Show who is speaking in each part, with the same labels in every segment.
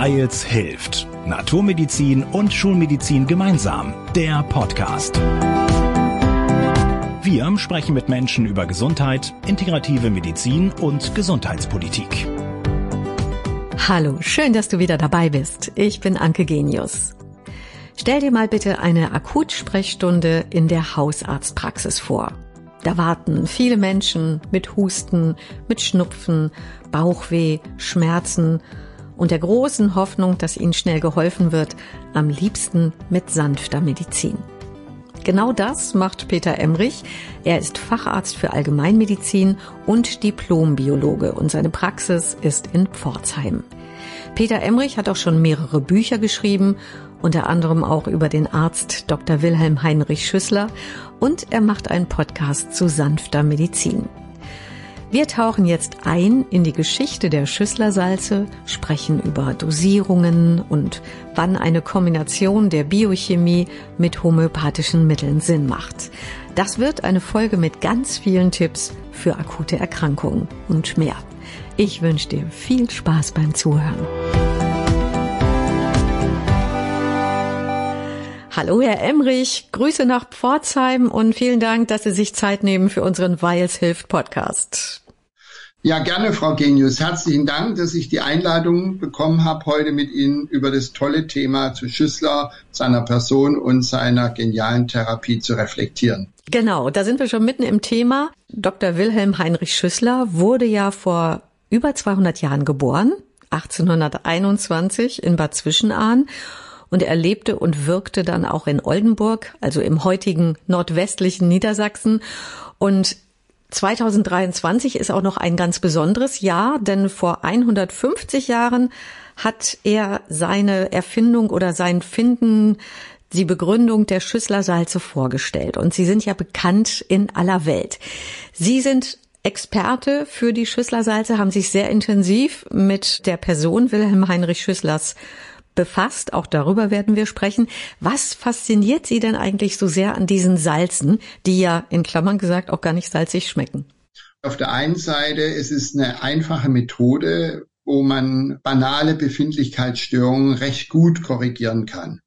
Speaker 1: Weils hilft. Naturmedizin und Schulmedizin gemeinsam. Der Podcast. Wir sprechen mit Menschen über Gesundheit, integrative Medizin und Gesundheitspolitik.
Speaker 2: Hallo, schön, dass du wieder dabei bist. Ich bin Anke Genius. Stell dir mal bitte eine Akutsprechstunde in der Hausarztpraxis vor. Da warten viele Menschen mit Husten, mit Schnupfen, Bauchweh, Schmerzen und der großen Hoffnung, dass ihnen schnell geholfen wird, am liebsten mit sanfter Medizin. Genau das macht Peter Emrich. Er ist Facharzt für Allgemeinmedizin und Diplombiologe und seine Praxis ist in Pforzheim. Peter Emrich hat auch schon mehrere Bücher geschrieben, unter anderem auch über den Arzt Dr. Wilhelm Heinrich Schüssler und er macht einen Podcast zu sanfter Medizin. Wir tauchen jetzt ein in die Geschichte der Schüsslersalze, sprechen über Dosierungen und wann eine Kombination der Biochemie mit homöopathischen Mitteln Sinn macht. Das wird eine Folge mit ganz vielen Tipps für akute Erkrankungen und mehr. Ich wünsche dir viel Spaß beim Zuhören. Hallo, Herr Emrich. Grüße nach Pforzheim und vielen Dank, dass Sie sich Zeit nehmen für unseren Weils hilft Podcast.
Speaker 3: Ja, gerne, Frau Genius. Herzlichen Dank, dass ich die Einladung bekommen habe, heute mit Ihnen über das tolle Thema zu Schüssler, seiner Person und seiner genialen Therapie zu reflektieren.
Speaker 2: Genau, da sind wir schon mitten im Thema. Dr. Wilhelm Heinrich Schüssler wurde ja vor über 200 Jahren geboren, 1821 in Bad Zwischenahn und er lebte und wirkte dann auch in Oldenburg, also im heutigen nordwestlichen Niedersachsen. Und 2023 ist auch noch ein ganz besonderes Jahr, denn vor 150 Jahren hat er seine Erfindung oder sein Finden, die Begründung der Schüsslersalze vorgestellt. Und sie sind ja bekannt in aller Welt. Sie sind Experte für die Schüsslersalze, haben sich sehr intensiv mit der Person Wilhelm Heinrich Schüsslers befasst. Auch darüber werden wir sprechen. Was fasziniert Sie denn eigentlich so sehr an diesen Salzen, die ja in Klammern gesagt auch gar nicht salzig schmecken?
Speaker 3: Auf der einen Seite es ist eine einfache Methode, wo man banale Befindlichkeitsstörungen recht gut korrigieren kann.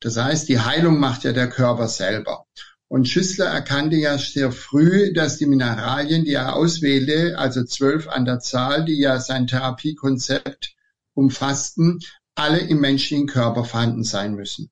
Speaker 3: Das heißt, die Heilung macht ja der Körper selber. Und Schüssler erkannte ja sehr früh, dass die Mineralien, die er auswählte, also zwölf an der Zahl, die ja sein Therapiekonzept umfassten, alle im menschlichen Körper vorhanden sein müssen.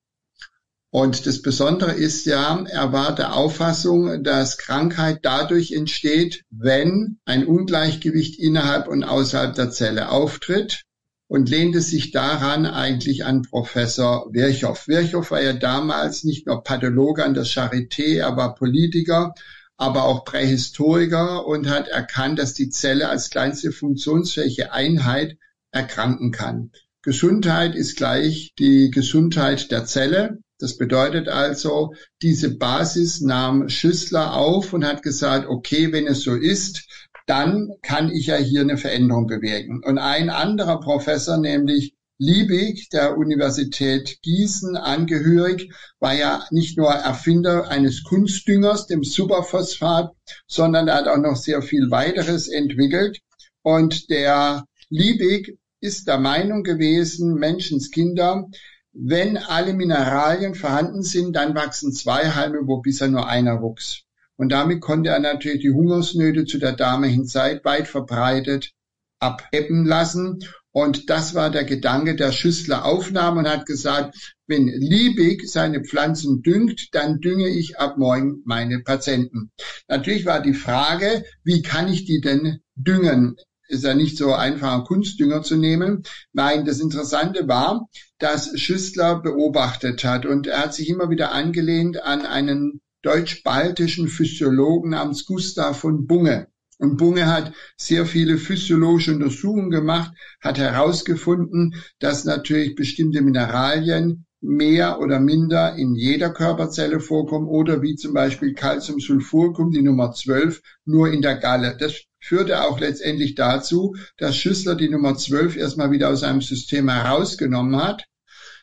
Speaker 3: Und das Besondere ist ja, er war der Auffassung, dass Krankheit dadurch entsteht, wenn ein Ungleichgewicht innerhalb und außerhalb der Zelle auftritt und lehnte sich daran eigentlich an Professor Virchow. Virchow war ja damals nicht nur Pathologe an der Charité, er war Politiker, aber auch Prähistoriker und hat erkannt, dass die Zelle als kleinste funktionsfähige Einheit erkranken kann. Gesundheit ist gleich die Gesundheit der Zelle. Das bedeutet also, diese Basis nahm Schüssler auf und hat gesagt, okay, wenn es so ist, dann kann ich ja hier eine Veränderung bewirken. Und ein anderer Professor, nämlich Liebig der Universität Gießen angehörig, war ja nicht nur Erfinder eines Kunstdüngers, dem Superphosphat, sondern er hat auch noch sehr viel weiteres entwickelt. Und der Liebig ist der Meinung gewesen, Menschenskinder, wenn alle Mineralien vorhanden sind, dann wachsen zwei Halme, wo bisher nur einer wuchs. Und damit konnte er natürlich die Hungersnöte zu der damaligen Zeit weit verbreitet abebben lassen. Und das war der Gedanke der Schüssler Aufnahme und hat gesagt, wenn Liebig seine Pflanzen düngt, dann dünge ich ab morgen meine Patienten. Natürlich war die Frage, wie kann ich die denn düngen? Ist ja nicht so einfach, Kunstdünger zu nehmen. Nein, das Interessante war, dass Schüssler beobachtet hat und er hat sich immer wieder angelehnt an einen deutsch-baltischen Physiologen namens Gustav von Bunge. Und Bunge hat sehr viele physiologische Untersuchungen gemacht, hat herausgefunden, dass natürlich bestimmte Mineralien mehr oder minder in jeder Körperzelle vorkommen oder wie zum Beispiel Calciumsulfurkum, die Nummer 12, nur in der Galle. Das führte auch letztendlich dazu, dass Schüssler die Nummer 12 erstmal wieder aus seinem System herausgenommen hat.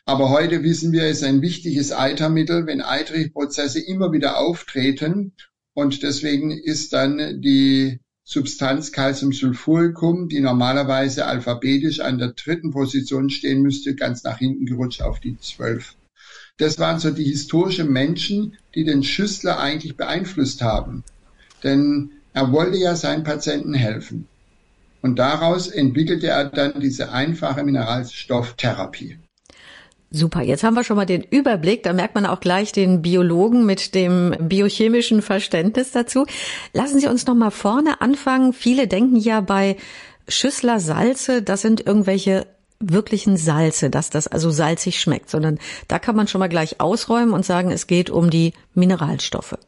Speaker 3: Aber heute wissen wir, es ist ein wichtiges Eitermittel, wenn Eitrichprozesse immer wieder auftreten. Und deswegen ist dann die Substanz Calciumsulfuricum, die normalerweise alphabetisch an der dritten Position stehen müsste, ganz nach hinten gerutscht auf die 12. Das waren so die historischen Menschen, die den Schüssler eigentlich beeinflusst haben. Denn er wollte ja seinen Patienten helfen. Und daraus entwickelte er dann diese einfache Mineralstofftherapie.
Speaker 2: Super, jetzt haben wir schon mal den Überblick. Da merkt man auch gleich den Biologen mit dem biochemischen Verständnis dazu. Lassen Sie uns noch mal vorne anfangen. Viele denken ja bei Schüssler Salze, das sind irgendwelche wirklichen Salze, dass das also salzig schmeckt, sondern da kann man schon mal gleich ausräumen und sagen, es geht um die Mineralstoffe.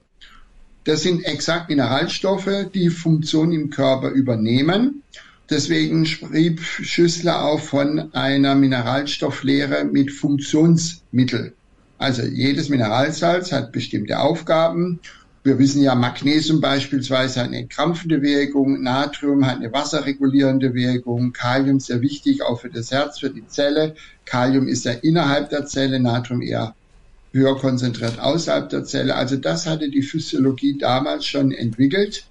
Speaker 3: Das sind exakt Mineralstoffe, die Funktion im Körper übernehmen Deswegen schrieb Schüssler auch von einer Mineralstofflehre mit Funktionsmittel. Also jedes Mineralsalz hat bestimmte Aufgaben. Wir wissen ja, Magnesium beispielsweise hat eine krampfende Wirkung, Natrium hat eine wasserregulierende Wirkung, Kalium sehr wichtig auch für das Herz, für die Zelle. Kalium ist ja innerhalb der Zelle, Natrium eher höher konzentriert außerhalb der Zelle. Also das hatte die Physiologie damals schon entwickelt.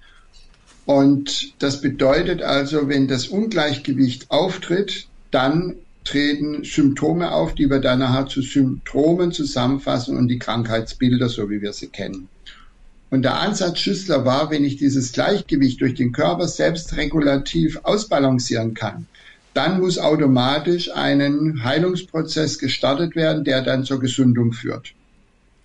Speaker 3: Und das bedeutet also, wenn das Ungleichgewicht auftritt, dann treten Symptome auf, die wir dann nachher zu Symptomen zusammenfassen und die Krankheitsbilder, so wie wir sie kennen. Und der Ansatz Schüssler war, wenn ich dieses Gleichgewicht durch den Körper selbst regulativ ausbalancieren kann, dann muss automatisch ein Heilungsprozess gestartet werden, der dann zur Gesundung führt.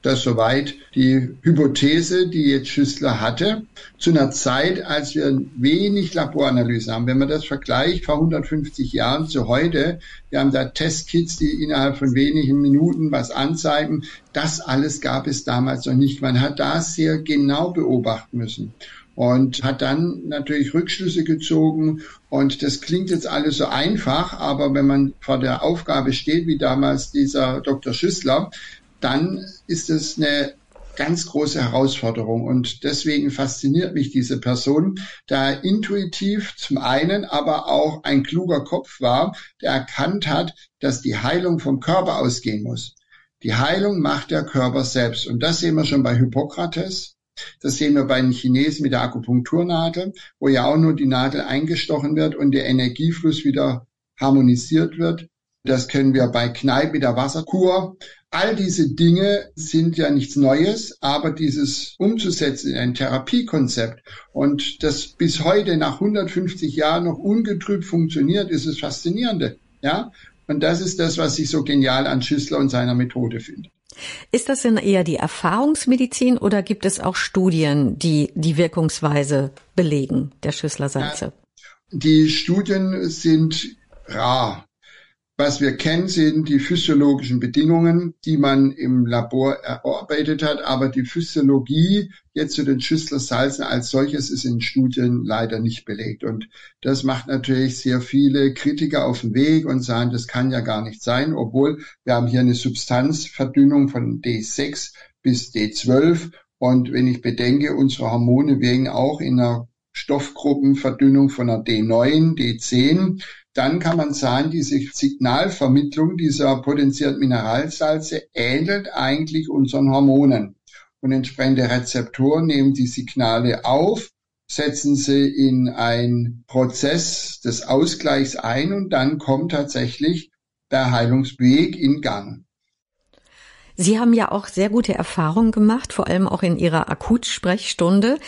Speaker 3: Das soweit die Hypothese, die jetzt Schüssler hatte, zu einer Zeit, als wir wenig Laboranalyse haben. Wenn man das vergleicht vor 150 Jahren zu heute, wir haben da Testkits, die innerhalb von wenigen Minuten was anzeigen. Das alles gab es damals noch nicht. Man hat das sehr genau beobachten müssen und hat dann natürlich Rückschlüsse gezogen. Und das klingt jetzt alles so einfach, aber wenn man vor der Aufgabe steht, wie damals dieser Dr. Schüssler, dann ist es eine ganz große Herausforderung. Und deswegen fasziniert mich diese Person, da er intuitiv zum einen, aber auch ein kluger Kopf war, der erkannt hat, dass die Heilung vom Körper ausgehen muss. Die Heilung macht der Körper selbst. Und das sehen wir schon bei Hippokrates. Das sehen wir bei den Chinesen mit der Akupunkturnadel, wo ja auch nur die Nadel eingestochen wird und der Energiefluss wieder harmonisiert wird. Das können wir bei Kneipp mit der Wasserkur. All diese Dinge sind ja nichts Neues, aber dieses umzusetzen in ein Therapiekonzept und das bis heute nach 150 Jahren noch ungetrübt funktioniert, ist das Faszinierende. Ja? Und das ist das, was ich so genial an Schüssler und seiner Methode finde.
Speaker 2: Ist das denn eher die Erfahrungsmedizin oder gibt es auch Studien, die die Wirkungsweise belegen der Schüssler-Salze? Ja,
Speaker 3: die Studien sind rar. Was wir kennen, sind die physiologischen Bedingungen, die man im Labor erarbeitet hat. Aber die Physiologie jetzt zu den Schüssler-Salzen als solches ist in Studien leider nicht belegt. Und das macht natürlich sehr viele Kritiker auf den Weg und sagen, das kann ja gar nicht sein, obwohl wir haben hier eine Substanzverdünnung von D6 bis D12. Und wenn ich bedenke, unsere Hormone wirken auch in einer Stoffgruppenverdünnung von einer D9, D10 dann kann man sagen, diese Signalvermittlung dieser potenzierten Mineralsalze ähnelt eigentlich unseren Hormonen. Und entsprechende Rezeptoren nehmen die Signale auf, setzen sie in einen Prozess des Ausgleichs ein und dann kommt tatsächlich der Heilungsweg in Gang.
Speaker 2: Sie haben ja auch sehr gute Erfahrungen gemacht, vor allem auch in Ihrer Akutsprechstunde.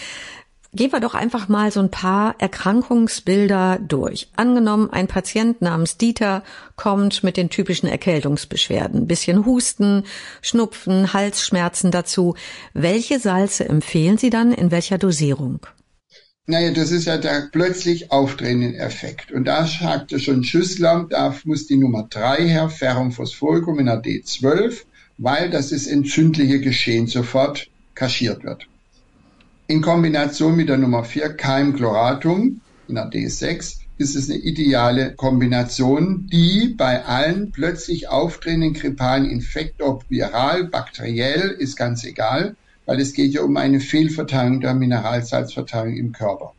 Speaker 2: Gehen wir doch einfach mal so ein paar Erkrankungsbilder durch. Angenommen, ein Patient namens Dieter kommt mit den typischen Erkältungsbeschwerden. Bisschen Husten, Schnupfen, Halsschmerzen dazu. Welche Salze empfehlen Sie dann in welcher Dosierung?
Speaker 3: Naja, das ist ja der plötzlich auftretende Effekt. Und da sagte schon Schüssler, da muss die Nummer drei her, Ferrum Phosphoricum in der D12, weil das ist entzündliche Geschehen sofort kaschiert wird in Kombination mit der Nummer 4 Keimchloratum in der D6 ist es eine ideale Kombination, die bei allen plötzlich auftretenden grippalen Infekten, ob viral, bakteriell, ist ganz egal, weil es geht ja um eine Fehlverteilung der Mineralsalzverteilung im Körper.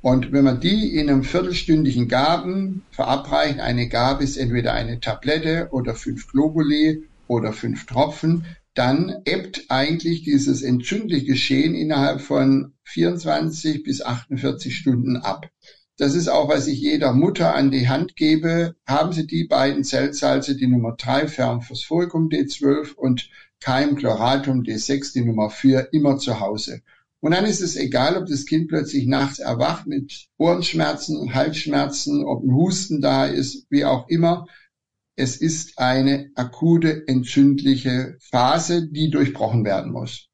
Speaker 3: Und wenn man die in einem viertelstündigen Gaben verabreicht, eine Gabe ist entweder eine Tablette oder fünf Globuli oder fünf Tropfen, dann ebbt eigentlich dieses entzündliche Geschehen innerhalb von 24 bis 48 Stunden ab. Das ist auch, was ich jeder Mutter an die Hand gebe. Haben Sie die beiden Zellsalze, die Nummer 3 Fermphosphoricum D12 und Keimchloratum D6, die Nummer 4, immer zu Hause. Und dann ist es egal, ob das Kind plötzlich nachts erwacht mit Ohrenschmerzen, Halsschmerzen, ob ein Husten da ist, wie auch immer. Es ist eine akute entzündliche Phase, die durchbrochen werden muss.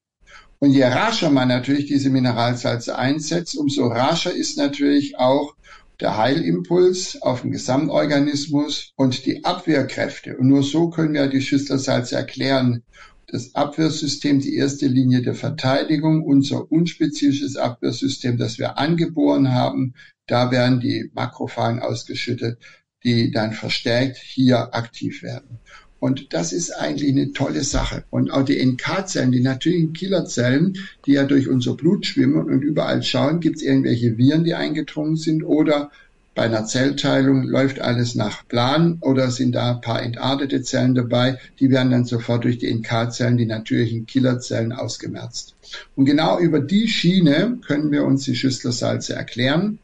Speaker 3: Und je rascher man natürlich diese Mineralsalze einsetzt, umso rascher ist natürlich auch der Heilimpuls auf den Gesamtorganismus und die Abwehrkräfte. Und nur so können wir die Schüsslersalze erklären das Abwehrsystem die erste Linie der Verteidigung, unser unspezifisches Abwehrsystem, das wir angeboren haben. Da werden die Makrophagen ausgeschüttet, die dann verstärkt hier aktiv werden. Und das ist eigentlich eine tolle Sache. Und auch die NK-Zellen, die natürlichen Killerzellen, die ja durch unser Blut schwimmen und überall schauen, gibt es irgendwelche Viren, die eingedrungen sind oder bei einer Zellteilung läuft alles nach Plan oder sind da ein paar entartete Zellen dabei, die werden dann sofort durch die NK-Zellen, die natürlichen Killerzellen, ausgemerzt. Und genau über die Schiene können wir uns die Schüsslersalze erklären.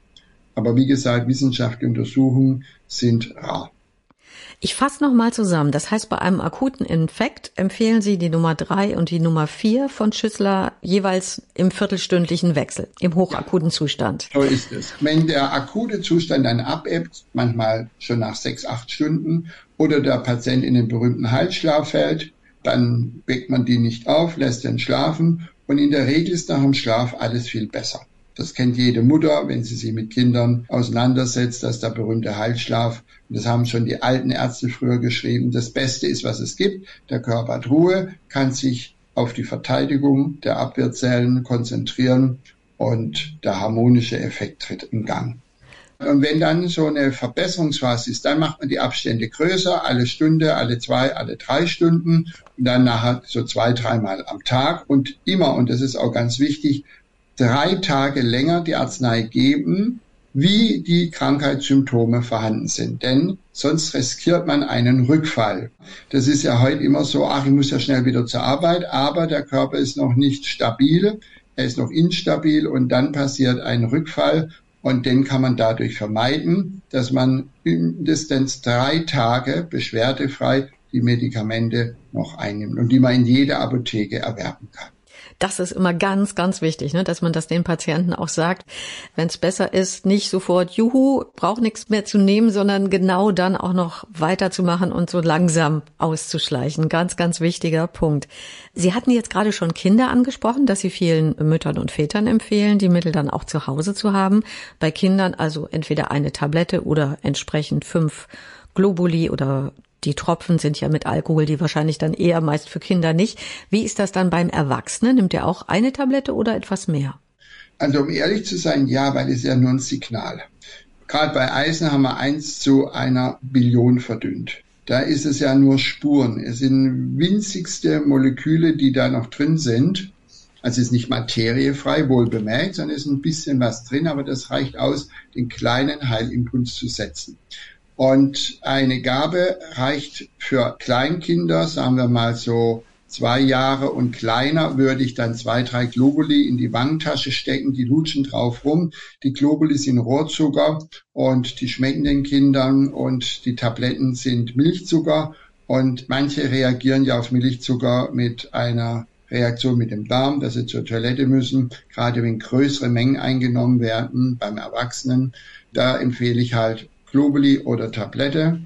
Speaker 3: Aber wie gesagt, wissenschaftliche Untersuchungen sind rar.
Speaker 2: Ich fasse nochmal zusammen. Das heißt, bei einem akuten Infekt empfehlen Sie die Nummer drei und die Nummer vier von Schüssler jeweils im viertelstündlichen Wechsel, im hochakuten Zustand.
Speaker 3: So ist es. Wenn der akute Zustand dann abebbt, manchmal schon nach sechs, acht Stunden, oder der Patient in den berühmten Halsschlaf fällt, dann weckt man die nicht auf, lässt den schlafen und in der Regel ist nach dem Schlaf alles viel besser. Das kennt jede Mutter, wenn sie sich mit Kindern auseinandersetzt, dass der berühmte Heilschlaf, und das haben schon die alten Ärzte früher geschrieben, das Beste ist, was es gibt. Der Körper hat Ruhe, kann sich auf die Verteidigung der Abwehrzellen konzentrieren und der harmonische Effekt tritt in Gang. Und wenn dann so eine Verbesserungsphase ist, dann macht man die Abstände größer, alle Stunde, alle zwei, alle drei Stunden und dann nachher so zwei, dreimal am Tag und immer, und das ist auch ganz wichtig, drei Tage länger die Arznei geben, wie die Krankheitssymptome vorhanden sind. Denn sonst riskiert man einen Rückfall. Das ist ja heute immer so, ach, ich muss ja schnell wieder zur Arbeit, aber der Körper ist noch nicht stabil, er ist noch instabil und dann passiert ein Rückfall und den kann man dadurch vermeiden, dass man mindestens drei Tage beschwerdefrei die Medikamente noch einnimmt und die man in jeder Apotheke erwerben kann.
Speaker 2: Das ist immer ganz, ganz wichtig, ne, dass man das den Patienten auch sagt. Wenn es besser ist, nicht sofort, juhu, braucht nichts mehr zu nehmen, sondern genau dann auch noch weiterzumachen und so langsam auszuschleichen. Ganz, ganz wichtiger Punkt. Sie hatten jetzt gerade schon Kinder angesprochen, dass Sie vielen Müttern und Vätern empfehlen, die Mittel dann auch zu Hause zu haben. Bei Kindern also entweder eine Tablette oder entsprechend fünf Globuli oder die Tropfen sind ja mit Alkohol, die wahrscheinlich dann eher meist für Kinder nicht. Wie ist das dann beim Erwachsenen? Nimmt er auch eine Tablette oder etwas mehr?
Speaker 3: Also um ehrlich zu sein, ja, weil es ja nur ein Signal. Gerade bei Eisen haben wir eins zu einer Billion verdünnt. Da ist es ja nur Spuren. Es sind winzigste Moleküle, die da noch drin sind. Also es ist nicht materiefrei, wohl bemerkt, sondern es ist ein bisschen was drin, aber das reicht aus, den kleinen Heilimpuls zu setzen. Und eine Gabe reicht für Kleinkinder, sagen wir mal so zwei Jahre und kleiner, würde ich dann zwei, drei Globuli in die Wangentasche stecken, die lutschen drauf rum. Die Globuli sind Rohrzucker und die schmecken den Kindern und die Tabletten sind Milchzucker und manche reagieren ja auf Milchzucker mit einer Reaktion mit dem Darm, dass sie zur Toilette müssen, gerade wenn größere Mengen eingenommen werden beim Erwachsenen. Da empfehle ich halt Globuli oder Tablette.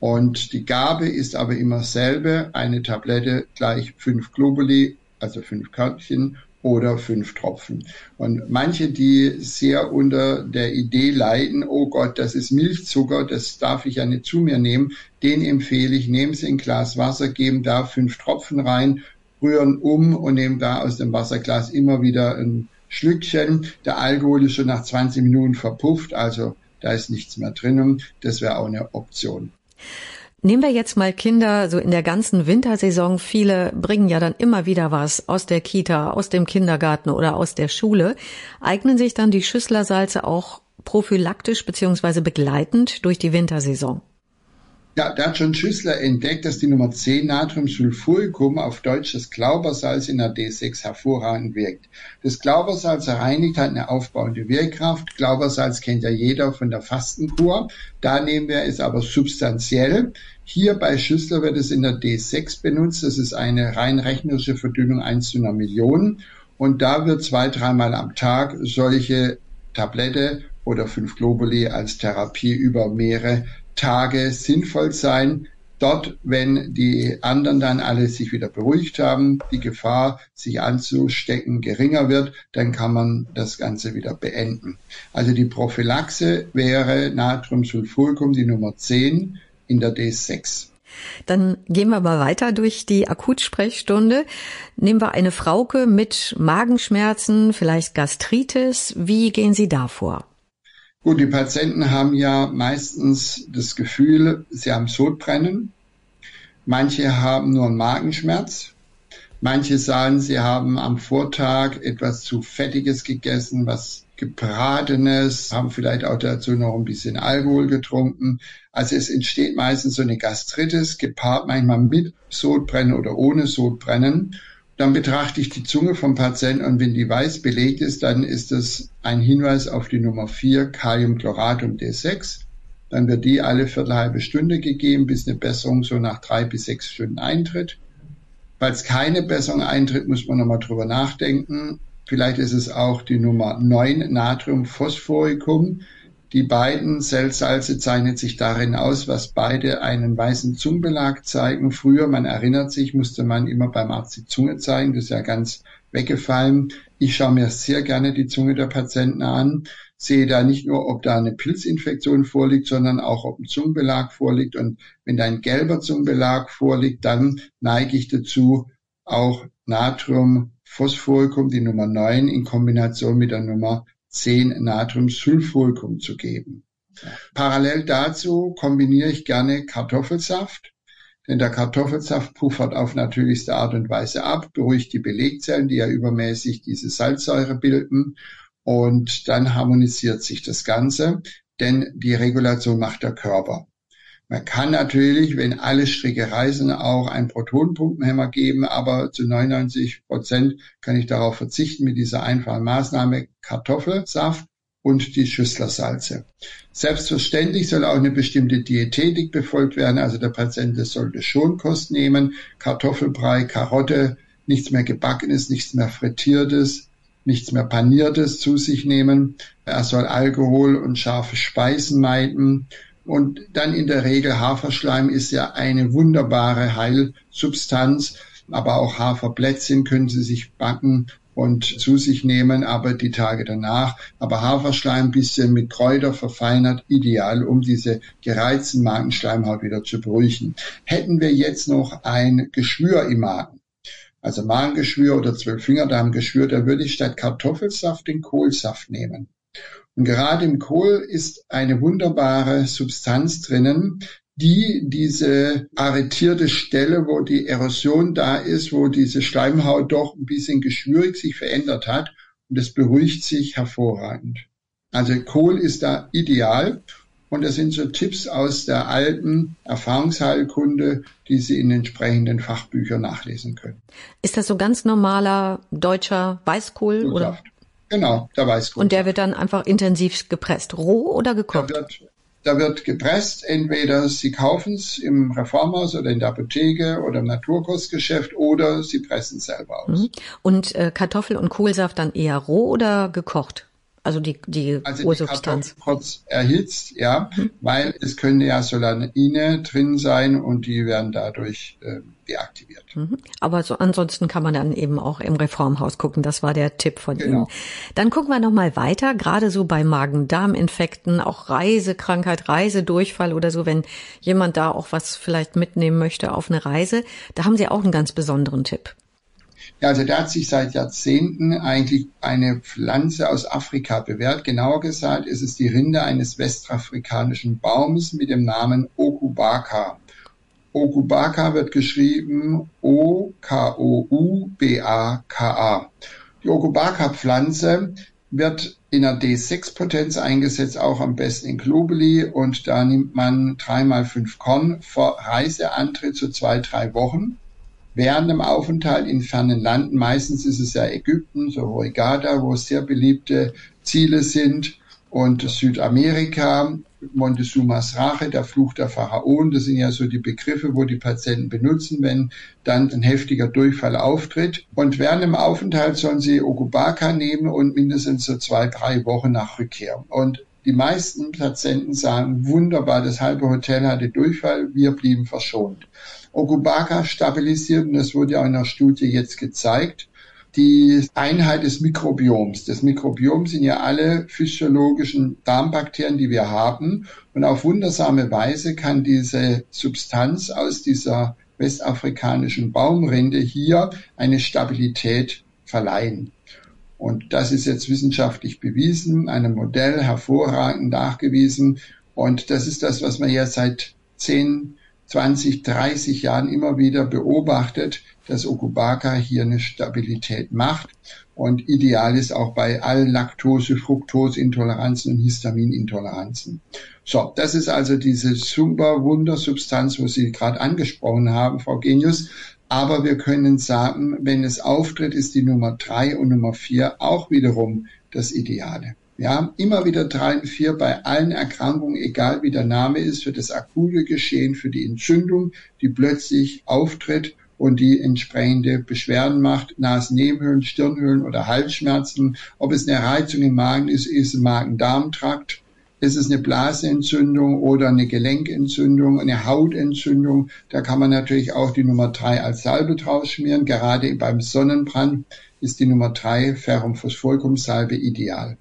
Speaker 3: Und die Gabe ist aber immer selbe. Eine Tablette gleich fünf Globuli, also fünf Körnchen oder fünf Tropfen. Und manche, die sehr unter der Idee leiden, oh Gott, das ist Milchzucker, das darf ich ja nicht zu mir nehmen, den empfehle ich, nehmen Sie ein Glas Wasser, geben da fünf Tropfen rein, rühren um und nehmen da aus dem Wasserglas immer wieder ein Schlückchen. Der Alkohol ist schon nach 20 Minuten verpufft, also da ist nichts mehr drinnen. Das wäre auch eine Option.
Speaker 2: Nehmen wir jetzt mal Kinder so in der ganzen Wintersaison. Viele bringen ja dann immer wieder was aus der Kita, aus dem Kindergarten oder aus der Schule. Eignen sich dann die Schüsslersalze auch prophylaktisch beziehungsweise begleitend durch die Wintersaison?
Speaker 3: Ja, da hat schon Schüssler entdeckt, dass die Nummer 10 Natriumsulfuricum auf Deutsch das Glaubersalz in der D6 hervorragend wirkt. Das Glaubersalz reinigt, hat eine aufbauende Wirkkraft. Glaubersalz kennt ja jeder von der Fastenkur. Da nehmen wir es aber substanziell. Hier bei Schüssler wird es in der D6 benutzt. Das ist eine rein rechnerische Verdünnung 1 zu einer Million. Und da wird zwei, dreimal am Tag solche Tablette oder fünf Globuli als Therapie über mehrere Tage sinnvoll sein. Dort, wenn die anderen dann alle sich wieder beruhigt haben, die Gefahr, sich anzustecken, geringer wird, dann kann man das Ganze wieder beenden. Also die Prophylaxe wäre Natriumsulfuricum, die Nummer 10 in der D6.
Speaker 2: Dann gehen wir mal weiter durch die Akutsprechstunde. Nehmen wir eine Frauke mit Magenschmerzen, vielleicht Gastritis. Wie gehen Sie da vor?
Speaker 3: Gut, die Patienten haben ja meistens das Gefühl, sie haben Sodbrennen. Manche haben nur einen Magenschmerz. Manche sagen, sie haben am Vortag etwas zu Fettiges gegessen, was Gebratenes, haben vielleicht auch dazu noch ein bisschen Alkohol getrunken. Also es entsteht meistens so eine Gastritis, gepaart manchmal mit Sodbrennen oder ohne Sodbrennen. Dann betrachte ich die Zunge vom Patienten und wenn die weiß belegt ist, dann ist das ein Hinweis auf die Nummer 4 Kaliumchloratum D6. Dann wird die alle viertelhalbe Stunde gegeben, bis eine Besserung so nach drei bis sechs Stunden eintritt. Falls keine Besserung eintritt, muss man nochmal drüber nachdenken. Vielleicht ist es auch die Nummer 9 Natriumphosphoricum. Die beiden Zellsalze zeichnet sich darin aus, was beide einen weißen Zungenbelag zeigen. Früher, man erinnert sich, musste man immer beim Arzt die Zunge zeigen. Das ist ja ganz weggefallen. Ich schaue mir sehr gerne die Zunge der Patienten an, sehe da nicht nur, ob da eine Pilzinfektion vorliegt, sondern auch, ob ein Zungenbelag vorliegt. Und wenn da ein gelber Zungenbelag vorliegt, dann neige ich dazu, auch Natriumphosphoricum, die Nummer 9, in Kombination mit der Nummer 10 Natriumsulfuricum zu geben. Parallel dazu kombiniere ich gerne Kartoffelsaft, denn der Kartoffelsaft puffert auf natürlichste Art und Weise ab, beruhigt die Belegzellen, die ja übermäßig diese Salzsäure bilden und dann harmonisiert sich das Ganze, denn die Regulation macht der Körper. Man kann natürlich, wenn alle Stricke reißen, auch einen Protonenpumpenhemmer geben, aber zu 99 Prozent kann ich darauf verzichten mit dieser einfachen Maßnahme Kartoffelsaft und die Schüsslersalze. Selbstverständlich soll auch eine bestimmte Diätetik befolgt werden, also der Patient sollte Schonkost nehmen, Kartoffelbrei, Karotte, nichts mehr gebackenes, nichts mehr frittiertes, nichts mehr paniertes zu sich nehmen. Er soll Alkohol und scharfe Speisen meiden und dann in der Regel Haferschleim ist ja eine wunderbare Heilsubstanz, aber auch Haferplätzchen können Sie sich backen und zu sich nehmen, aber die Tage danach. Aber Haferschleim bisschen mit Kräuter verfeinert, ideal, um diese gereizten Magenschleimhaut wieder zu beruhigen. Hätten wir jetzt noch ein Geschwür im Magen, also Magengeschwür oder Zwölffingerdarmgeschwür, da würde ich statt Kartoffelsaft den Kohlsaft nehmen. Und gerade im Kohl ist eine wunderbare Substanz drinnen, die diese arretierte Stelle, wo die Erosion da ist, wo diese Schleimhaut doch ein bisschen geschwürig sich verändert hat und es beruhigt sich hervorragend. Also Kohl ist da ideal und das sind so Tipps aus der alten Erfahrungsheilkunde, die Sie in entsprechenden Fachbüchern nachlesen können.
Speaker 2: Ist das so ganz normaler deutscher Weißkohl Kohlsaft. oder?
Speaker 3: Genau, der Weißkohl.
Speaker 2: Und der wird dann einfach intensiv gepresst, roh oder gekocht?
Speaker 3: Da wird, da wird gepresst, entweder Sie kaufen es im Reformhaus oder in der Apotheke oder im Naturkostgeschäft oder Sie pressen es selber aus. Mhm.
Speaker 2: Und äh, Kartoffel und Kohlsaft dann eher roh oder gekocht? Also die, die
Speaker 3: also Ursubstanz. Die kurz erhitzt, ja, mhm. weil es können ja Solanine drin sein und die werden dadurch äh, deaktiviert.
Speaker 2: Mhm. Aber so ansonsten kann man dann eben auch im Reformhaus gucken. Das war der Tipp von genau. Ihnen. Dann gucken wir noch mal weiter. Gerade so bei Magen-Darm-Infekten, auch Reisekrankheit, Reisedurchfall oder so, wenn jemand da auch was vielleicht mitnehmen möchte auf eine Reise, da haben Sie auch einen ganz besonderen Tipp.
Speaker 3: Ja, also da hat sich seit Jahrzehnten eigentlich eine Pflanze aus Afrika bewährt. Genauer gesagt ist es die Rinde eines westafrikanischen Baumes mit dem Namen Okubaka. Okubaka wird geschrieben O-K-O-U-B-A-K-A. Die Okubaka-Pflanze wird in der D6-Potenz eingesetzt, auch am besten in Globuli. Und da nimmt man dreimal fünf Korn vor Reiseantritt zu zwei, drei Wochen. Während dem Aufenthalt in fernen Landen, meistens ist es ja Ägypten, so Hurghada, wo sehr beliebte Ziele sind, und Südamerika, Montezumas Rache, der Fluch der Pharaonen, das sind ja so die Begriffe, wo die Patienten benutzen, wenn dann ein heftiger Durchfall auftritt. Und während dem Aufenthalt sollen sie Okubaka nehmen und mindestens so zwei, drei Wochen nach Rückkehr. Und die meisten Patienten sagen, wunderbar, das halbe Hotel hatte Durchfall, wir blieben verschont. Okubaka stabilisiert, und das wurde ja in der Studie jetzt gezeigt, die Einheit des Mikrobioms. Das Mikrobiom sind ja alle physiologischen Darmbakterien, die wir haben. Und auf wundersame Weise kann diese Substanz aus dieser westafrikanischen Baumrinde hier eine Stabilität verleihen. Und das ist jetzt wissenschaftlich bewiesen, einem Modell hervorragend nachgewiesen. Und das ist das, was man ja seit 10, 20, 30 Jahren immer wieder beobachtet, dass Okubaka hier eine Stabilität macht und ideal ist auch bei allen Laktose, Fructoseintoleranzen und Histaminintoleranzen. So, das ist also diese super Wundersubstanz, wo Sie gerade angesprochen haben, Frau Genius. Aber wir können sagen, wenn es auftritt, ist die Nummer drei und Nummer vier auch wiederum das Ideale. Wir haben immer wieder drei und vier bei allen Erkrankungen, egal wie der Name ist, für das akute Geschehen, für die Entzündung, die plötzlich auftritt und die entsprechende Beschwerden macht, Nasennebenhöhlen, Stirnhöhlen oder Halsschmerzen. Ob es eine Reizung im Magen ist, ist im Magen-Darm-Trakt. Ist es eine Blasenentzündung oder eine Gelenkentzündung, eine Hautentzündung? Da kann man natürlich auch die Nummer drei als Salbe draus schmieren. Gerade beim Sonnenbrand ist die Nummer drei Ferrum phosphoricum Salbe ideal.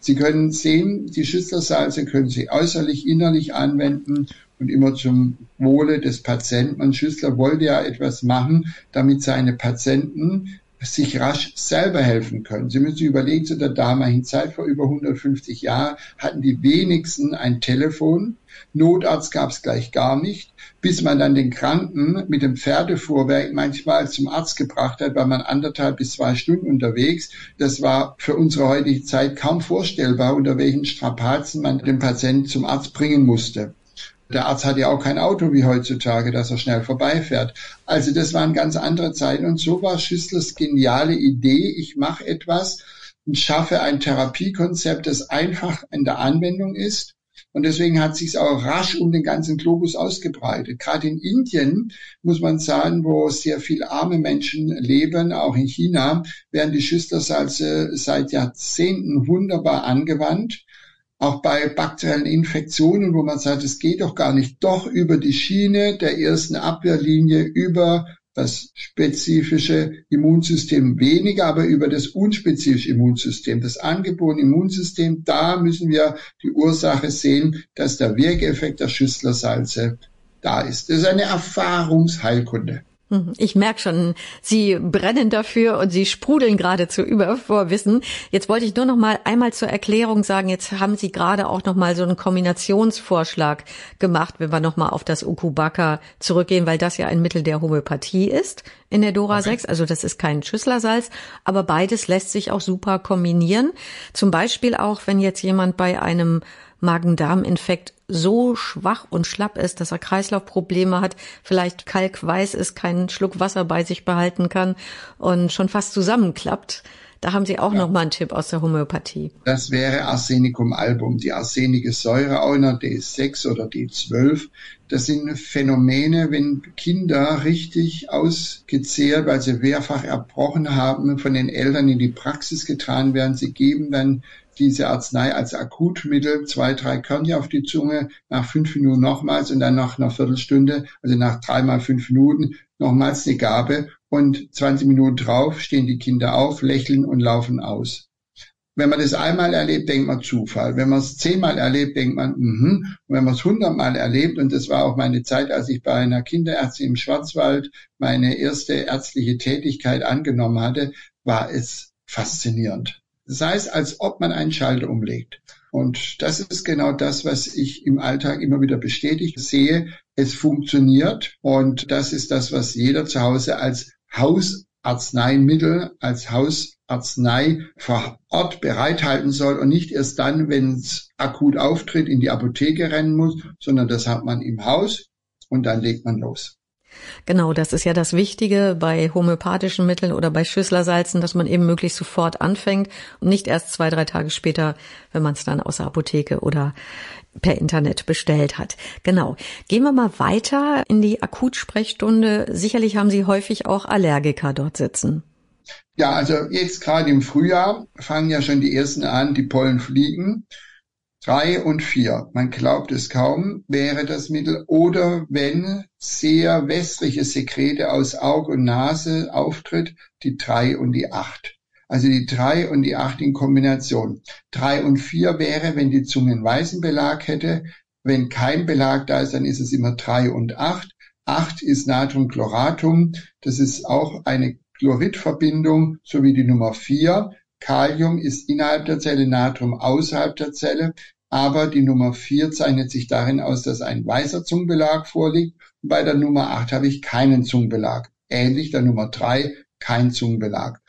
Speaker 3: Sie können sehen, die Schüsslersalze können Sie äußerlich, innerlich anwenden und immer zum Wohle des Patienten. Und Schüssler wollte ja etwas machen, damit seine Patienten sich rasch selber helfen können. Sie müssen überlegen, zu der damaligen Zeit vor über 150 Jahren hatten die wenigsten ein Telefon. Notarzt gab es gleich gar nicht, bis man dann den Kranken mit dem Pferdefuhrwerk manchmal zum Arzt gebracht hat, war man anderthalb bis zwei Stunden unterwegs. Das war für unsere heutige Zeit kaum vorstellbar, unter welchen Strapazen man den Patienten zum Arzt bringen musste. Der Arzt hat ja auch kein Auto wie heutzutage, dass er schnell vorbeifährt. Also das waren ganz andere Zeiten und so war Schüsslers geniale Idee. Ich mache etwas und schaffe ein Therapiekonzept, das einfach in der Anwendung ist. Und deswegen hat sich auch rasch um den ganzen Globus ausgebreitet. Gerade in Indien muss man sagen, wo sehr viele arme Menschen leben, auch in China, werden die Schüsslersalze seit Jahrzehnten wunderbar angewandt auch bei bakteriellen Infektionen, wo man sagt, es geht doch gar nicht, doch über die Schiene der ersten Abwehrlinie, über das spezifische Immunsystem weniger, aber über das unspezifische Immunsystem, das angeborene Immunsystem, da müssen wir die Ursache sehen, dass der Wirkeffekt der Schüsslersalze da ist. Das ist eine Erfahrungsheilkunde.
Speaker 2: Mhm. Ich merke schon, Sie brennen dafür und Sie sprudeln geradezu über vor Wissen. Jetzt wollte ich nur noch mal einmal zur Erklärung sagen, jetzt haben Sie gerade auch noch mal so einen Kombinationsvorschlag gemacht, wenn wir noch mal auf das Ukubaka zurückgehen, weil das ja ein Mittel der Homöopathie ist in der Dora okay. 6. Also das ist kein Schüsslersalz, aber beides lässt sich auch super kombinieren. Zum Beispiel auch, wenn jetzt jemand bei einem Magen-Darm-Infekt so schwach und schlapp ist, dass er Kreislaufprobleme hat, vielleicht kalkweiß ist, keinen Schluck Wasser bei sich behalten kann und schon fast zusammenklappt. Da haben Sie auch ja. noch mal einen Tipp aus der Homöopathie.
Speaker 3: Das wäre Arsenicum album, die arsenige Säure, auch in der D6 oder D12. Das sind Phänomene, wenn Kinder richtig ausgezehrt, weil sie mehrfach erbrochen haben, von den Eltern in die Praxis getragen werden. Sie geben dann diese Arznei als Akutmittel, zwei, drei Körner auf die Zunge, nach fünf Minuten nochmals und dann nach einer Viertelstunde, also nach dreimal fünf Minuten, nochmals die Gabe und 20 Minuten drauf stehen die Kinder auf, lächeln und laufen aus. Wenn man das einmal erlebt, denkt man Zufall. Wenn man es zehnmal erlebt, denkt man, mhm. Und wenn man es hundertmal erlebt, und das war auch meine Zeit, als ich bei einer Kinderärztin im Schwarzwald meine erste ärztliche Tätigkeit angenommen hatte, war es faszinierend sei es, als ob man einen Schalter umlegt. Und das ist genau das, was ich im Alltag immer wieder bestätigt sehe. Es funktioniert und das ist das, was jeder zu Hause als Hausarzneimittel, als Haus Arznei vor Ort bereithalten soll und nicht erst dann, wenn es akut auftritt, in die Apotheke rennen muss, sondern das hat man im Haus und dann legt man los.
Speaker 2: Genau, das ist ja das Wichtige bei homöopathischen Mitteln oder bei Schüsslersalzen, dass man eben möglichst sofort anfängt und nicht erst zwei, drei Tage später, wenn man es dann aus der Apotheke oder per Internet bestellt hat. Genau. Gehen wir mal weiter in die Akutsprechstunde. Sicherlich haben Sie häufig auch Allergiker dort sitzen.
Speaker 3: Ja, also jetzt gerade im Frühjahr fangen ja schon die ersten an, die Pollen fliegen. Drei und vier, man glaubt es kaum, wäre das Mittel. Oder wenn sehr wässrige Sekrete aus Auge und Nase auftritt, die drei und die acht. Also die drei und die acht in Kombination. Drei und vier wäre, wenn die Zunge einen weißen Belag hätte. Wenn kein Belag da ist, dann ist es immer drei und acht. Acht ist Natriumchloratum. Das ist auch eine Chloridverbindung, sowie die Nummer vier. Kalium ist innerhalb der Zelle, Natrium außerhalb der Zelle. Aber die Nummer vier zeichnet sich darin aus, dass ein weißer Zungenbelag vorliegt. Und bei der Nummer acht habe ich keinen Zungenbelag. Ähnlich der Nummer drei kein Zungenbelag.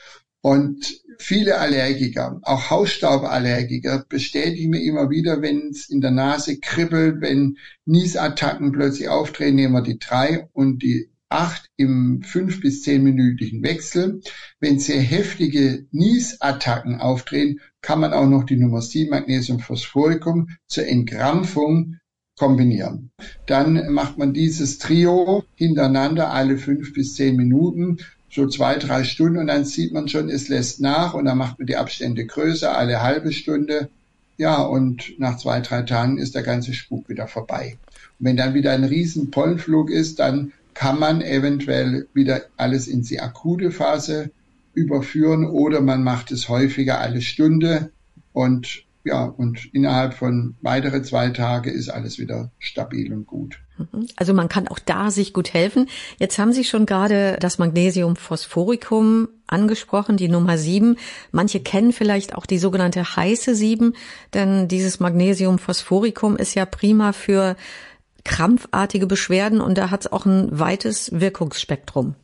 Speaker 3: Und viele Allergiker, auch Hausstauballergiker, bestätigen mir immer wieder, wenn es in der Nase kribbelt, wenn Niesattacken plötzlich auftreten, nehmen wir die drei und die acht im fünf bis zehnminütigen Wechsel. Wenn sehr heftige Niesattacken auftreten, kann man auch noch die Nummer 7 Magnesiumphosphoricum zur Entkrampfung kombinieren. Dann macht man dieses Trio hintereinander alle fünf bis zehn Minuten, so zwei, drei Stunden und dann sieht man schon, es lässt nach und dann macht man die Abstände größer, alle halbe Stunde. Ja, und nach zwei, drei Tagen ist der ganze Spuk wieder vorbei. Und wenn dann wieder ein riesen Pollenflug ist, dann kann man eventuell wieder alles in die akute Phase überführen oder man macht es häufiger alle Stunde und ja, und innerhalb von weitere zwei Tage ist alles wieder stabil und gut.
Speaker 2: Mhm. Also man kann auch da sich gut helfen. Jetzt haben Sie schon gerade das Magnesium Phosphoricum angesprochen, die Nummer sieben. Manche kennen vielleicht auch die sogenannte heiße sieben, denn dieses Magnesium Phosphoricum ist ja prima für krampfartige Beschwerden und da hat es auch ein weites Wirkungsspektrum.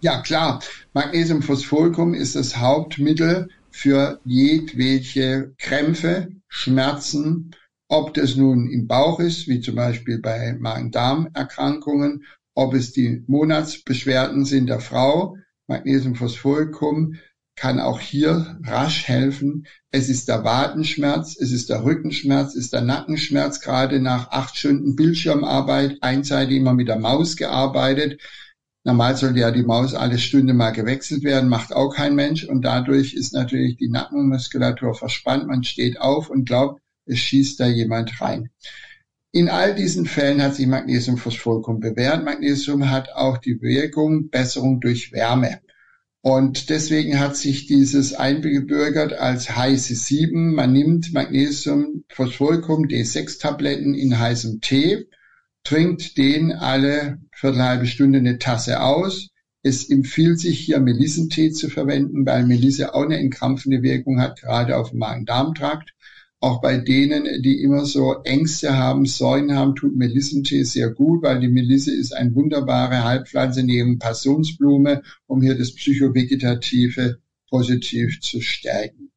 Speaker 3: Ja, klar. Magnesiumphosphoricum ist das Hauptmittel für jedwelche Krämpfe, Schmerzen, ob das nun im Bauch ist, wie zum Beispiel bei Magen-Darm-Erkrankungen, ob es die Monatsbeschwerden sind der Frau, Magnesiumphosphoricum kann auch hier rasch helfen. Es ist der Wadenschmerz, es ist der Rückenschmerz, es ist der Nackenschmerz, gerade nach acht Stunden Bildschirmarbeit, einseitig immer mit der Maus gearbeitet. Normal sollte ja die Maus alle Stunde mal gewechselt werden, macht auch kein Mensch und dadurch ist natürlich die Nackenmuskulatur verspannt. Man steht auf und glaubt, es schießt da jemand rein. In all diesen Fällen hat sich Magnesiumphosphoricum bewährt. Magnesium hat auch die Wirkung Besserung durch Wärme. Und deswegen hat sich dieses eingebürgert als heiße 7. Man nimmt Magnesium, Phosphoricum, D6-Tabletten in heißem Tee, trinkt den alle viertelhalbe Stunde eine Tasse aus. Es empfiehlt sich hier Melissentee zu verwenden, weil Melisse auch eine entkrampfende Wirkung hat, gerade auf dem Magen-Darm-Trakt. Auch bei denen, die immer so Ängste haben, Säulen haben, tut Melissentee sehr gut, weil die Melisse ist eine wunderbare Heilpflanze neben Passionsblume, um hier das Psychovegetative positiv zu stärken.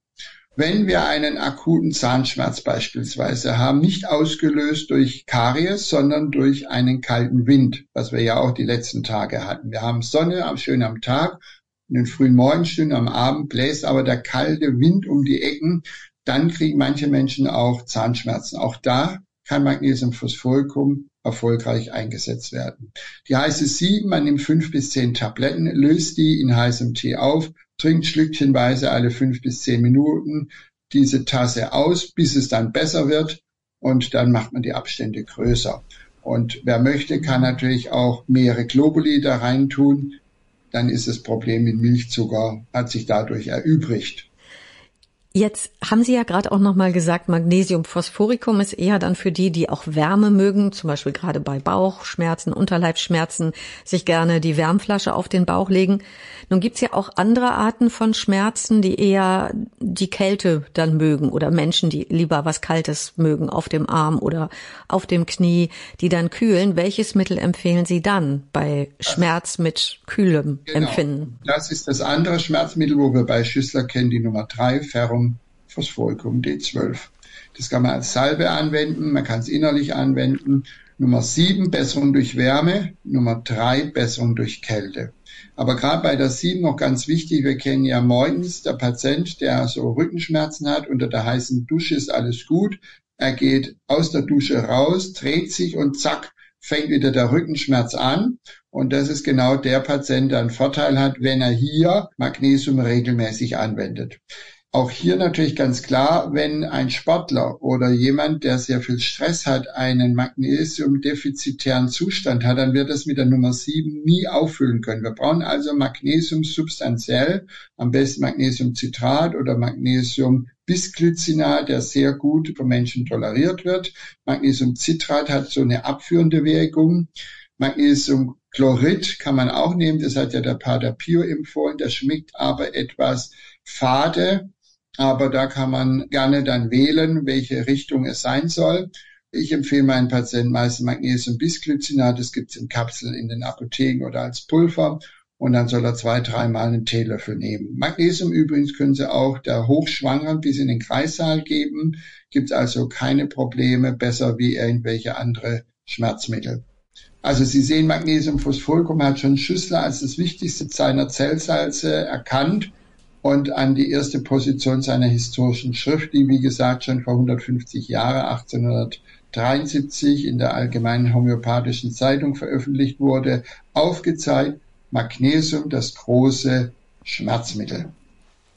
Speaker 3: Wenn wir einen akuten Zahnschmerz beispielsweise haben, nicht ausgelöst durch Karies, sondern durch einen kalten Wind, was wir ja auch die letzten Tage hatten. Wir haben Sonne schön am Tag, in den frühen Morgenstunden, am Abend bläst aber der kalte Wind um die Ecken, dann kriegen manche Menschen auch Zahnschmerzen. Auch da kann Magnesiumphosphoricum erfolgreich eingesetzt werden. Die heiße 7, man nimmt fünf bis zehn Tabletten, löst die in heißem Tee auf, trinkt schlückchenweise alle fünf bis zehn Minuten diese Tasse aus, bis es dann besser wird und dann macht man die Abstände größer. Und wer möchte, kann natürlich auch mehrere Globuli da reintun. Dann ist das Problem mit Milchzucker, hat sich dadurch erübrigt.
Speaker 2: Jetzt haben Sie ja gerade auch noch mal gesagt, Magnesium Phosphoricum ist eher dann für die, die auch Wärme mögen, zum Beispiel gerade bei Bauchschmerzen, Unterleibsschmerzen, sich gerne die Wärmflasche auf den Bauch legen. Nun gibt's ja auch andere Arten von Schmerzen, die eher die Kälte dann mögen oder Menschen, die lieber was Kaltes mögen auf dem Arm oder auf dem Knie, die dann kühlen. Welches Mittel empfehlen Sie dann bei Schmerz mit kühlem genau. Empfinden?
Speaker 3: Das ist das andere Schmerzmittel, wo wir bei Schüssler kennen, die Nummer drei, Ferrum Phosphoricum D12. Das kann man als Salbe anwenden, man kann es innerlich anwenden. Nummer sieben, Besserung durch Wärme. Nummer drei, Besserung durch Kälte. Aber gerade bei der sieben noch ganz wichtig, wir kennen ja morgens der Patient, der so Rückenschmerzen hat, unter der heißen Dusche ist alles gut. Er geht aus der Dusche raus, dreht sich und zack, fängt wieder der Rückenschmerz an. Und das ist genau der Patient, der einen Vorteil hat, wenn er hier Magnesium regelmäßig anwendet. Auch hier natürlich ganz klar, wenn ein Sportler oder jemand, der sehr viel Stress hat, einen magnesiumdefizitären Zustand hat, dann wird das mit der Nummer 7 nie auffüllen können. Wir brauchen also Magnesium substanziell, am besten Magnesiumcitrat oder Magnesium Bisglycinat, der sehr gut von Menschen toleriert wird. Magnesiumcitrat hat so eine abführende Wirkung. Magnesiumchlorid kann man auch nehmen, das hat ja der Pater Pio empfohlen, das schmeckt aber etwas fade aber da kann man gerne dann wählen, welche Richtung es sein soll. Ich empfehle meinen Patienten meistens Magnesium Bisglycinat. Das gibt es in Kapseln in den Apotheken oder als Pulver. Und dann soll er zwei, dreimal einen Teelöffel nehmen. Magnesium übrigens können Sie auch der Hochschwangeren bis in den Kreissaal geben. Gibt also keine Probleme, besser wie irgendwelche andere Schmerzmittel. Also Sie sehen, Magnesium Phosphoricum hat schon Schüssler als das wichtigste seiner Zellsalze erkannt und an die erste Position seiner historischen Schrift, die wie gesagt schon vor 150 Jahren, 1873 in der Allgemeinen Homöopathischen Zeitung veröffentlicht wurde, aufgezeigt, Magnesium, das große Schmerzmittel.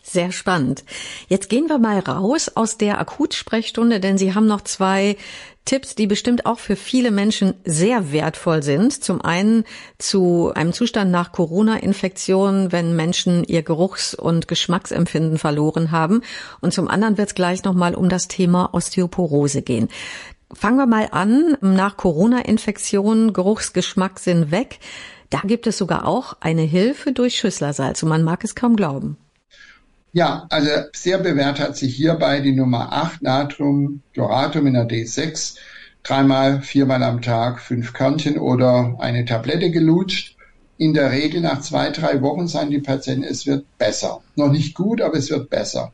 Speaker 2: Sehr spannend. Jetzt gehen wir mal raus aus der Akutsprechstunde, denn Sie haben noch zwei Tipps, die bestimmt auch für viele Menschen sehr wertvoll sind. Zum einen zu einem Zustand nach Corona-Infektion, wenn Menschen ihr Geruchs- und Geschmacksempfinden verloren haben. Und zum anderen wird es gleich nochmal um das Thema Osteoporose gehen. Fangen wir mal an. Nach Corona-Infektion, Geruchsgeschmack sind weg. Da gibt es sogar auch eine Hilfe durch Schüsslersalz und man mag es kaum glauben.
Speaker 3: Ja, also sehr bewährt hat sich hierbei die Nummer 8 Natriumchloratum in der D6. Dreimal, viermal am Tag, fünf Körnchen oder eine Tablette gelutscht. In der Regel nach zwei, drei Wochen sagen die Patienten, es wird besser. Noch nicht gut, aber es wird besser.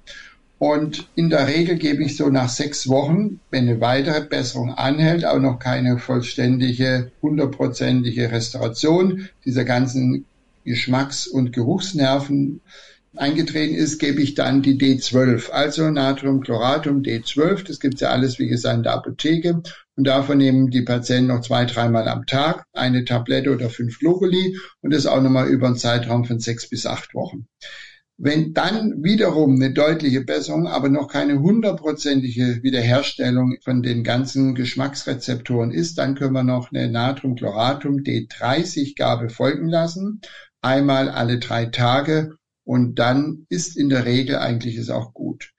Speaker 3: Und in der Regel gebe ich so nach sechs Wochen, wenn eine weitere Besserung anhält, auch noch keine vollständige, hundertprozentige Restauration dieser ganzen Geschmacks- und Geruchsnerven eingetreten ist, gebe ich dann die D12, also Natriumchloratum D12. Das gibt's ja alles, wie gesagt, in der Apotheke. Und davon nehmen die Patienten noch zwei, dreimal am Tag eine Tablette oder fünf Globuli und das auch nochmal über einen Zeitraum von sechs bis acht Wochen. Wenn dann wiederum eine deutliche Besserung, aber noch keine hundertprozentige Wiederherstellung von den ganzen Geschmacksrezeptoren ist, dann können wir noch eine Natriumchloratum D30 Gabe folgen lassen. Einmal alle drei Tage und dann ist in der Regel eigentlich es auch gut.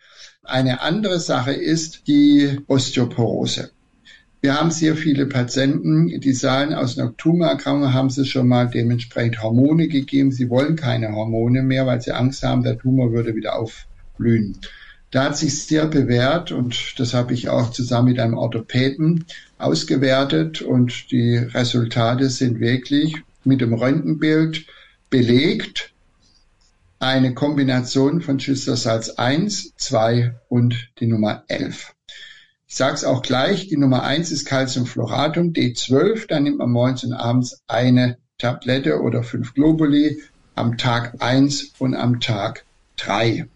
Speaker 3: Eine andere Sache ist die Osteoporose. Wir haben sehr viele Patienten, die sagen, aus einer Tumorerkrankung haben sie schon mal dementsprechend Hormone gegeben. Sie wollen keine Hormone mehr, weil sie Angst haben, der Tumor würde wieder aufblühen. Da hat sich sehr bewährt und das habe ich auch zusammen mit einem Orthopäden ausgewertet und die Resultate sind wirklich mit dem Röntgenbild belegt eine Kombination von Schüsslersalz 1, 2 und die Nummer 11. Ich sage es auch gleich, die Nummer 1 ist Calciumfloratum D12, da nimmt man morgens und abends eine Tablette oder fünf Globuli am Tag 1 und am Tag 3.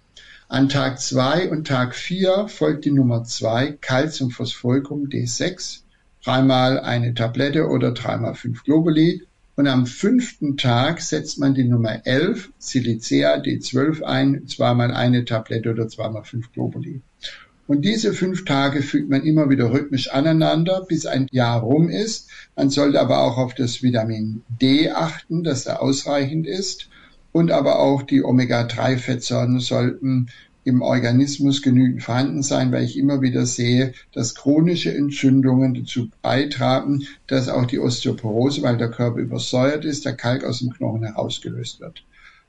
Speaker 3: An Tag 2 und Tag 4 folgt die Nummer 2 Calciumphosphoricum D6, dreimal eine Tablette oder dreimal fünf Globuli und am fünften Tag setzt man die Nummer 11, Silicea D12 ein, zweimal eine Tablette oder zweimal fünf Globuli. Und diese fünf Tage fügt man immer wieder rhythmisch aneinander, bis ein Jahr rum ist. Man sollte aber auch auf das Vitamin D achten, dass er ausreichend ist. Und aber auch die Omega-3-Fettsäuren sollten im Organismus genügend vorhanden sein, weil ich immer wieder sehe, dass chronische Entzündungen dazu beitragen, dass auch die Osteoporose, weil der Körper übersäuert ist, der Kalk aus dem Knochen herausgelöst wird.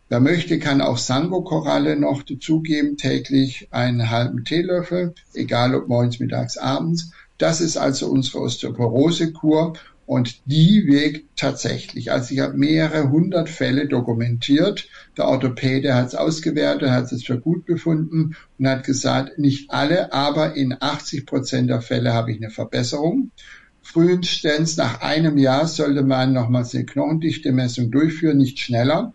Speaker 3: Wer möchte, kann auch Sango-Koralle noch dazugeben, täglich einen halben Teelöffel, egal ob morgens, mittags, abends. Das ist also unsere Osteoporose-Kur und die wirkt tatsächlich. Also ich habe mehrere hundert Fälle dokumentiert. Der Orthopäde hat es ausgewertet, hat es für gut befunden und hat gesagt, nicht alle, aber in 80 Prozent der Fälle habe ich eine Verbesserung. Frühestens nach einem Jahr sollte man nochmals eine Knochendichte-Messung durchführen, nicht schneller.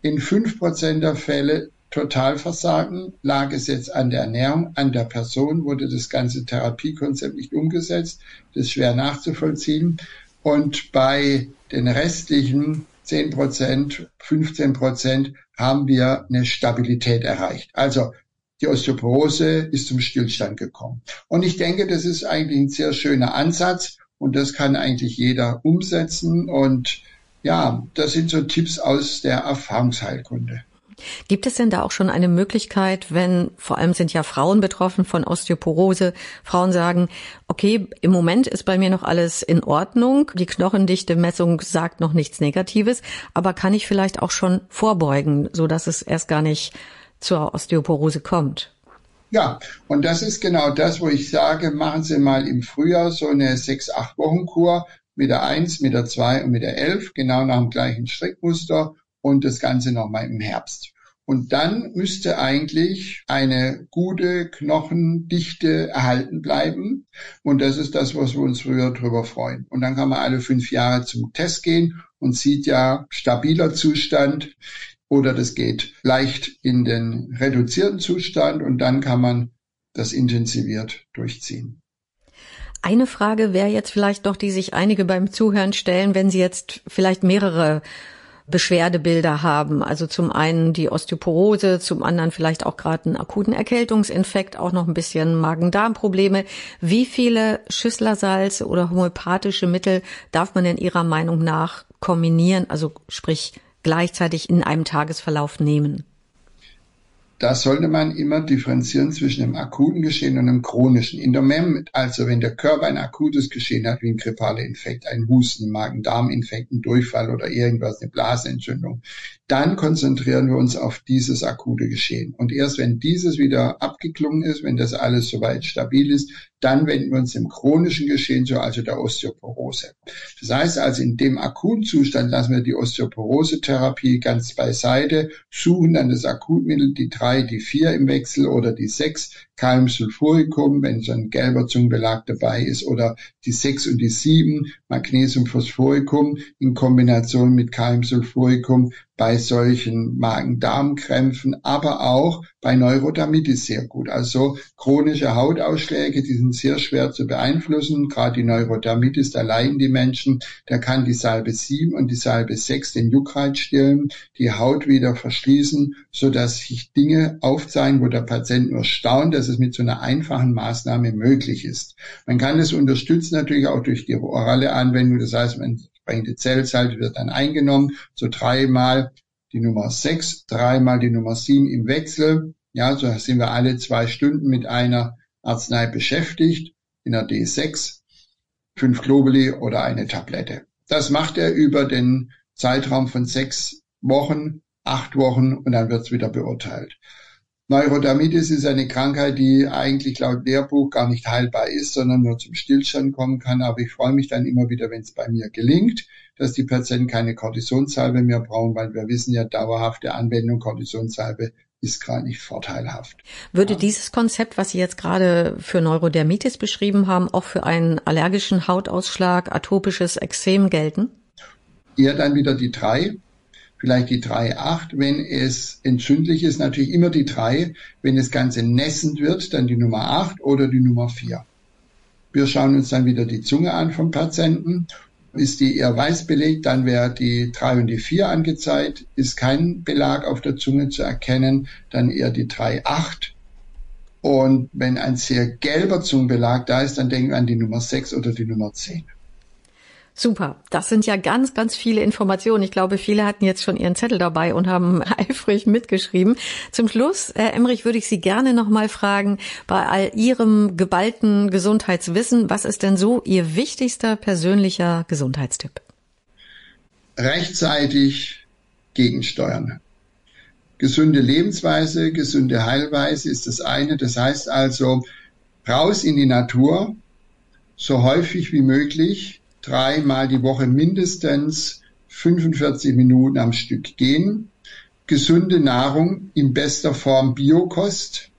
Speaker 3: In fünf Prozent der Fälle Totalversagen lag es jetzt an der Ernährung, an der Person, wurde das ganze Therapiekonzept nicht umgesetzt. Das ist schwer nachzuvollziehen. Und bei den restlichen 10 Prozent, 15 Prozent haben wir eine Stabilität erreicht. Also die Osteoporose ist zum Stillstand gekommen. Und ich denke, das ist eigentlich ein sehr schöner Ansatz und das kann eigentlich jeder umsetzen. Und ja, das sind so Tipps aus der Erfahrungsheilkunde.
Speaker 2: Gibt es denn da auch schon eine Möglichkeit, wenn, vor allem sind ja Frauen betroffen von Osteoporose, Frauen sagen, okay, im Moment ist bei mir noch alles in Ordnung, die Knochendichte-Messung sagt noch nichts Negatives, aber kann ich vielleicht auch schon vorbeugen, so dass es erst gar nicht zur Osteoporose kommt?
Speaker 3: Ja, und das ist genau das, wo ich sage, machen Sie mal im Frühjahr so eine sechs, acht Wochen Kur mit der eins, mit der zwei und mit der elf, genau nach dem gleichen Strickmuster und das Ganze nochmal im Herbst. Und dann müsste eigentlich eine gute Knochendichte erhalten bleiben. Und das ist das, was wir uns früher drüber freuen. Und dann kann man alle fünf Jahre zum Test gehen und sieht ja stabiler Zustand oder das geht leicht in den reduzierten Zustand und dann kann man das intensiviert durchziehen.
Speaker 2: Eine Frage wäre jetzt vielleicht noch, die sich einige beim Zuhören stellen, wenn sie jetzt vielleicht mehrere Beschwerdebilder haben. Also zum einen die Osteoporose, zum anderen vielleicht auch gerade einen akuten Erkältungsinfekt, auch noch ein bisschen Magen-Darm-Probleme. Wie viele Schüsslersalze oder homöopathische Mittel darf man in Ihrer Meinung nach kombinieren, also sprich gleichzeitig in einem Tagesverlauf nehmen?
Speaker 3: Da sollte man immer differenzieren zwischen einem akuten Geschehen und einem chronischen. In der MEM, also wenn der Körper ein akutes Geschehen hat, wie ein grippaler Infekt, ein Husten, Magen-Darm-Infekt, ein Durchfall oder irgendwas, eine Blasenentzündung, dann konzentrieren wir uns auf dieses akute Geschehen. Und erst wenn dieses wieder abgeklungen ist, wenn das alles soweit stabil ist, dann wenden wir uns dem chronischen Geschehen zu, also der Osteoporose. Das heißt also, in dem akuten Zustand lassen wir die Osteoporose-Therapie ganz beiseite, suchen dann das Akutmittel, die drei, die vier im Wechsel oder die sechs, Kaliumsulfuricum, wenn so ein gelber Zungenbelag dabei ist, oder die 6 und die 7, Magnesiumphosphoricum in Kombination mit Kaliumsulfuricum bei solchen Magen-Darm-Krämpfen, aber auch bei Neurodermitis sehr gut. Also chronische Hautausschläge, die sind sehr schwer zu beeinflussen. Gerade die Neurodermitis, da leiden die Menschen. Da kann die Salbe 7 und die Salbe 6 den Juckreiz stillen, die Haut wieder verschließen, so dass sich Dinge aufzeigen, wo der Patient nur staunt, dass es mit so einer einfachen Maßnahme möglich ist. Man kann es unterstützen natürlich auch durch die orale Anwendung. Das heißt, man entsprechende Zellsalze wird dann eingenommen, so dreimal die Nummer 6, dreimal die Nummer 7 im Wechsel. Ja, so sind wir alle zwei Stunden mit einer Arznei beschäftigt, in der D6, fünf Globuli oder eine Tablette. Das macht er über den Zeitraum von sechs Wochen, acht Wochen und dann wird es wieder beurteilt. Neurodermitis ist eine Krankheit, die eigentlich laut Lehrbuch gar nicht heilbar ist, sondern nur zum Stillstand kommen kann. Aber ich freue mich dann immer wieder, wenn es bei mir gelingt, dass die Patienten keine Kortisonsalbe mehr brauchen, weil wir wissen ja, dauerhafte Anwendung Kortisonsalbe ist gar nicht vorteilhaft.
Speaker 2: Würde ja. dieses Konzept, was Sie jetzt gerade für Neurodermitis beschrieben haben, auch für einen allergischen Hautausschlag, atopisches Ekzem gelten?
Speaker 3: Eher dann wieder die drei vielleicht die 3,8. Wenn es entzündlich ist, natürlich immer die 3. Wenn das Ganze nässend wird, dann die Nummer 8 oder die Nummer 4. Wir schauen uns dann wieder die Zunge an vom Patienten. Ist die eher weiß belegt, dann wäre die 3 und die 4 angezeigt. Ist kein Belag auf der Zunge zu erkennen, dann eher die 3,8. Und wenn ein sehr gelber Zungenbelag da ist, dann denken wir an die Nummer 6 oder die Nummer 10.
Speaker 2: Super. Das sind ja ganz, ganz viele Informationen. Ich glaube, viele hatten jetzt schon ihren Zettel dabei und haben eifrig mitgeschrieben. Zum Schluss, Herr Emmerich, würde ich Sie gerne nochmal fragen, bei all Ihrem geballten Gesundheitswissen, was ist denn so Ihr wichtigster persönlicher Gesundheitstipp?
Speaker 3: Rechtzeitig gegensteuern. Gesunde Lebensweise, gesunde Heilweise ist das eine. Das heißt also, raus in die Natur, so häufig wie möglich, dreimal die Woche mindestens 45 Minuten am Stück gehen. Gesunde Nahrung in bester Form Biokost,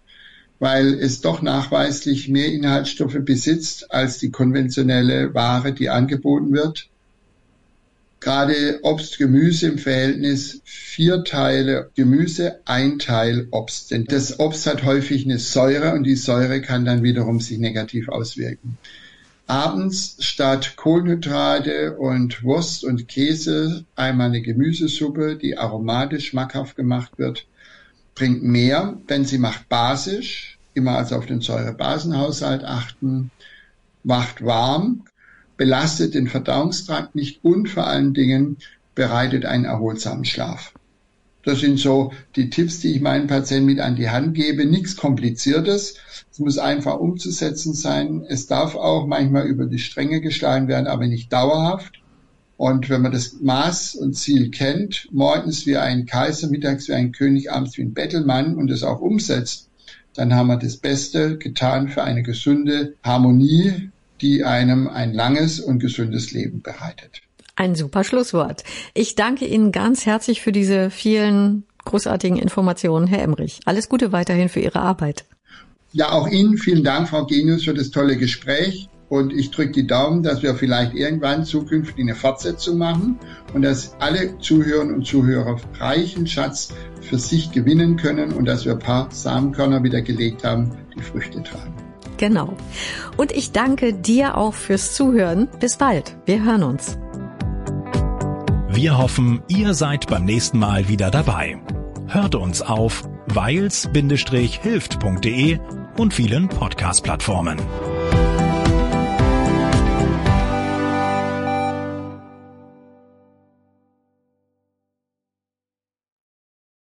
Speaker 3: weil es doch nachweislich mehr Inhaltsstoffe besitzt als die konventionelle Ware, die angeboten wird. Gerade Obst, Gemüse im Verhältnis vier Teile Gemüse, ein Teil Obst. Denn das Obst hat häufig eine Säure und die Säure kann dann wiederum sich negativ auswirken abends statt Kohlenhydrate und Wurst und Käse einmal eine Gemüsesuppe, die aromatisch schmackhaft gemacht wird, bringt mehr, denn sie macht basisch, immer also auf den Säurebasenhaushalt achten, macht warm, belastet den Verdauungstrakt nicht und vor allen Dingen bereitet einen erholsamen Schlaf. Das sind so die Tipps, die ich meinen Patienten mit an die Hand gebe. Nichts Kompliziertes. Es muss einfach umzusetzen sein. Es darf auch manchmal über die Stränge geschlagen werden, aber nicht dauerhaft. Und wenn man das Maß und Ziel kennt, morgens wie ein Kaiser, mittags wie ein König, abends wie ein Bettelmann und es auch umsetzt, dann haben wir das Beste getan für eine gesunde Harmonie, die einem ein langes und gesundes Leben bereitet.
Speaker 2: Ein super Schlusswort. Ich danke Ihnen ganz herzlich für diese vielen großartigen Informationen, Herr Emrich. Alles Gute weiterhin für Ihre Arbeit.
Speaker 3: Ja, auch Ihnen vielen Dank, Frau Genius, für das tolle Gespräch. Und ich drücke die Daumen, dass wir vielleicht irgendwann zukünftig eine Fortsetzung machen und dass alle Zuhörerinnen und Zuhörer reichen Schatz für sich gewinnen können und dass wir ein paar Samenkörner wieder gelegt haben, die Früchte tragen.
Speaker 2: Genau. Und ich danke dir auch fürs Zuhören. Bis bald. Wir hören uns.
Speaker 1: Wir hoffen, ihr seid beim nächsten Mal wieder dabei. Hört uns auf weils-hilft.de und vielen Podcast-Plattformen.